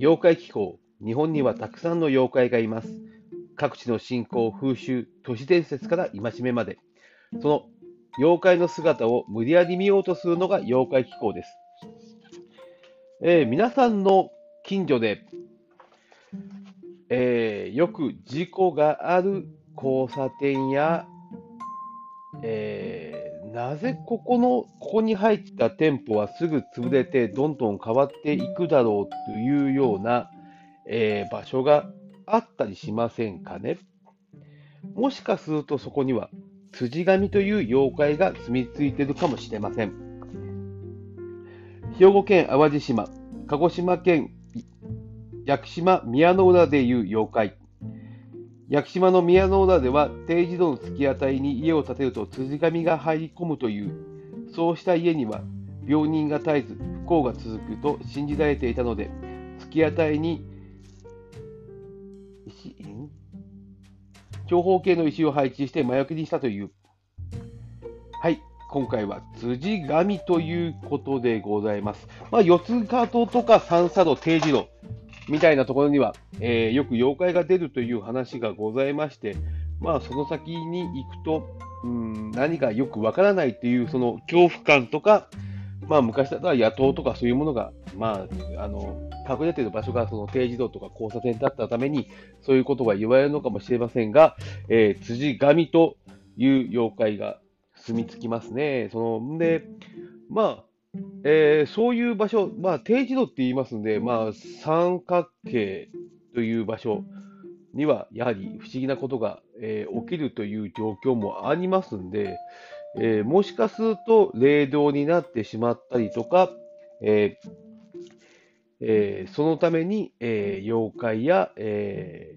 妖怪気候、日本にはたくさんの妖怪がいます。各地の信仰、風習、都市伝説から戒めまで、その妖怪の姿を無理やり見ようとするのが妖怪気候です。えー、皆さんの近所で、えー、よく事故がある交差点や、えー、なぜここの、ここに入った店舗はすぐ潰れてどんどん変わっていくだろうというような、えー、場所があったりしませんかね？もしかするとそこには辻神という妖怪が住み着いているかもしれません。兵庫県淡路島、鹿児島県屋久島宮の浦でいう妖怪。屋久島の宮の浦では定時度の突き当たりに家を建てると辻神が入り込むという、そうした家には病人が絶えず不幸が続くと信じられていたので、突き当たりに長方形の石を配置して魔除けにしたという。はい、今回は辻神ということでございます。まあ、四つ角とか三叉路、定時路みたいなところには、えー、よく妖怪が出るという話がございまして、まあ、その先に行くと、うん何かよくわからないっていうその恐怖感とか、まあ、昔だったら野党とかそういうものが、まあ、あの隠れている場所がその定時道とか交差点だったために、そういうことが言われるのかもしれませんが、えー、辻神という妖怪が住み着きますね。そので、まあ、えー、そういう場所、まあ、定時道って言いますんで、まあ、三角形という場所には、やはり不思議なことが、えー、起きるという状況もありますんで、えー、もしかすると霊道になってしまったりとか、えーえー、そのために、えー、妖怪や、え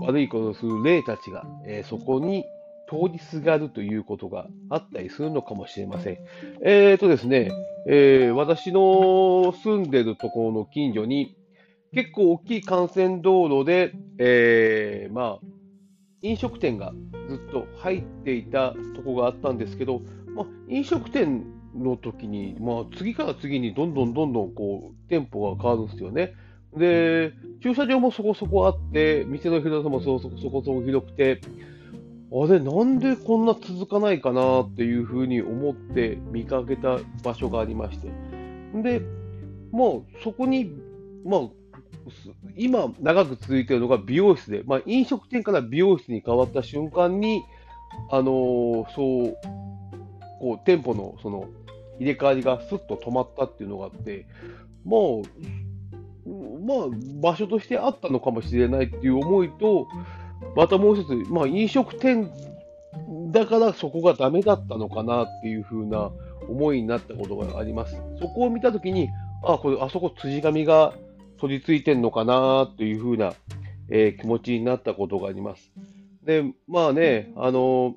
ー、悪いことをする霊たちが、えそこに通りすがるということがあったりするのかもしれません。えーとですね、え私の住んでるところの近所に結構大きい幹線道路で、えまあ、飲食店がずっと入っていたところがあったんですけど、まあ、飲食店の時に、まあ、次から次にどんどんどんどんこう店舗が変わるんですよね。で、駐車場もそこそこあって、店の広さもそこそこ広くて、あれ、なんでこんな続かないかなっていうふうに思って見かけた場所がありまして。で、まあ、そこに、まあ、今長く続いているのが美容室で、まあ、飲食店から美容室に変わった瞬間に、あのー、そう、こう、店舗のその入れ替わりがすっと止まったっていうのがあって、まあ、まあ、場所としてあったのかもしれないっていう思いと、またもう一つ、まあ、飲食店だからそこがダメだったのかなっていう風な思いになったことがあります。そこを見たときに、あ、これ、あそこ辻紙が取り付いてんのかなっていう風な、えー、気持ちになったことがあります。で、まあね、あの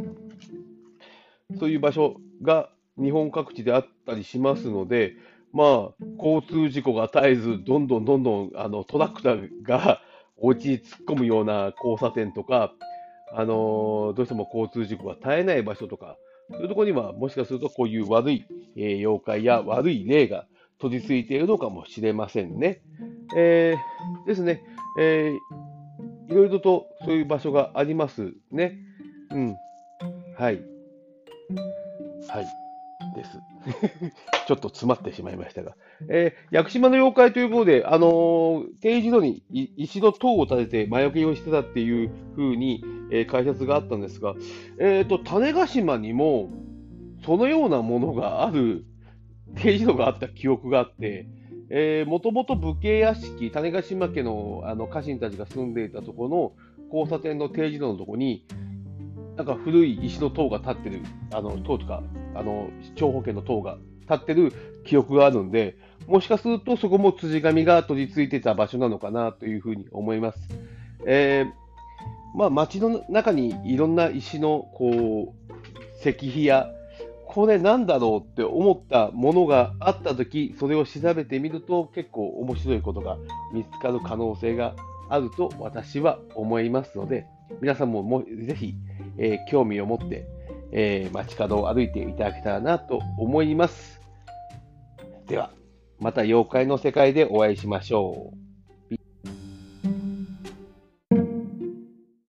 ー、そういう場所が日本各地であったりしますので、まあ、交通事故が絶えず、どんどんどんどんあのトラクターがお家に突っ込むような交差点とか、あのどうしても交通事故が絶えない場所とか、そういうところにはもしかするとこういう悪い、えー、妖怪や悪い霊が取り付いているのかもしれませんね。えー、ですね、えー、いろいろとそういう場所がありますね。うん。はい。はい。です。ちょっと詰まってしまいましたが。えー、屋久島の妖怪ということで、あのー、定時度に石の塔を建てて魔除けをしてたっていうふうに、えー、解説があったんですが、え、ー、と、種子島にも、そのようなものがある、定時度があった記憶があって、えー、もともと武家屋敷、種子島家のあの家臣たちが住んでいたところの交差点の定時度のところに、なんか古い石の塔が立ってる、あの塔とか、あの長方形の塔が立ってる記憶があるんで、もしかするとそこも辻神が取り付いてた場所なのかなというふうに思います。えー、まあ、街の中にいろんな石のこう石碑や、これなんだろうって思ったものがあったとき、それを調べてみると結構面白いことが見つかる可能性があると私は思いますので、皆さんももぜひえー、興味を持って、えー、街角を歩いていただけたらなと思います。では、また妖怪の世界でお会いしましょう。